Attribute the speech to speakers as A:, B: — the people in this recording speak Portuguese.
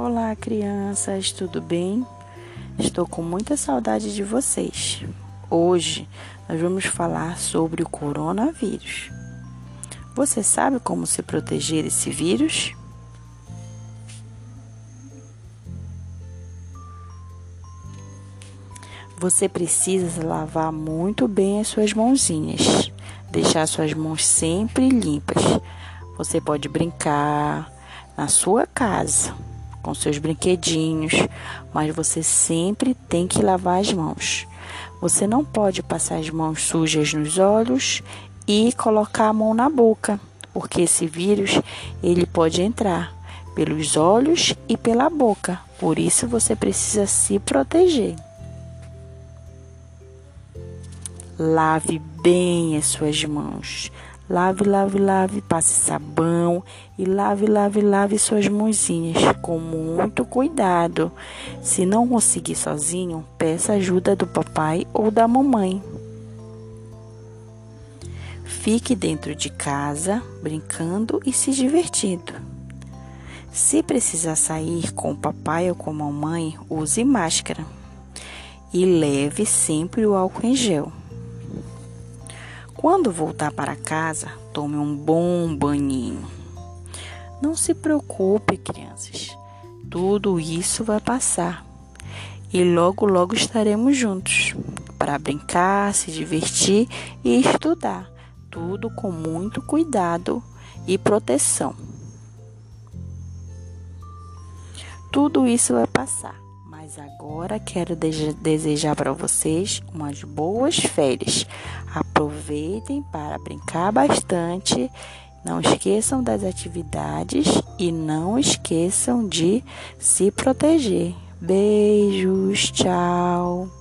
A: Olá, crianças, tudo bem? Estou com muita saudade de vocês. Hoje nós vamos falar sobre o coronavírus. Você sabe como se proteger desse vírus? Você precisa lavar muito bem as suas mãozinhas, deixar suas mãos sempre limpas. Você pode brincar na sua casa com seus brinquedinhos, mas você sempre tem que lavar as mãos. Você não pode passar as mãos sujas nos olhos e colocar a mão na boca, porque esse vírus ele pode entrar pelos olhos e pela boca. Por isso você precisa se proteger. Lave bem as suas mãos. Lave, lave, lave, passe sabão e lave, lave, lave suas mãozinhas com muito cuidado. Se não conseguir sozinho, peça ajuda do papai ou da mamãe. Fique dentro de casa, brincando e se divertindo. Se precisar sair com o papai ou com a mamãe, use máscara e leve sempre o álcool em gel. Quando voltar para casa, tome um bom banhinho. Não se preocupe, crianças. Tudo isso vai passar. E logo, logo estaremos juntos para brincar, se divertir e estudar. Tudo com muito cuidado e proteção. Tudo isso vai passar. Mas agora quero desejar para vocês umas boas férias. Aproveitem para brincar bastante. Não esqueçam das atividades e não esqueçam de se proteger. Beijos, tchau.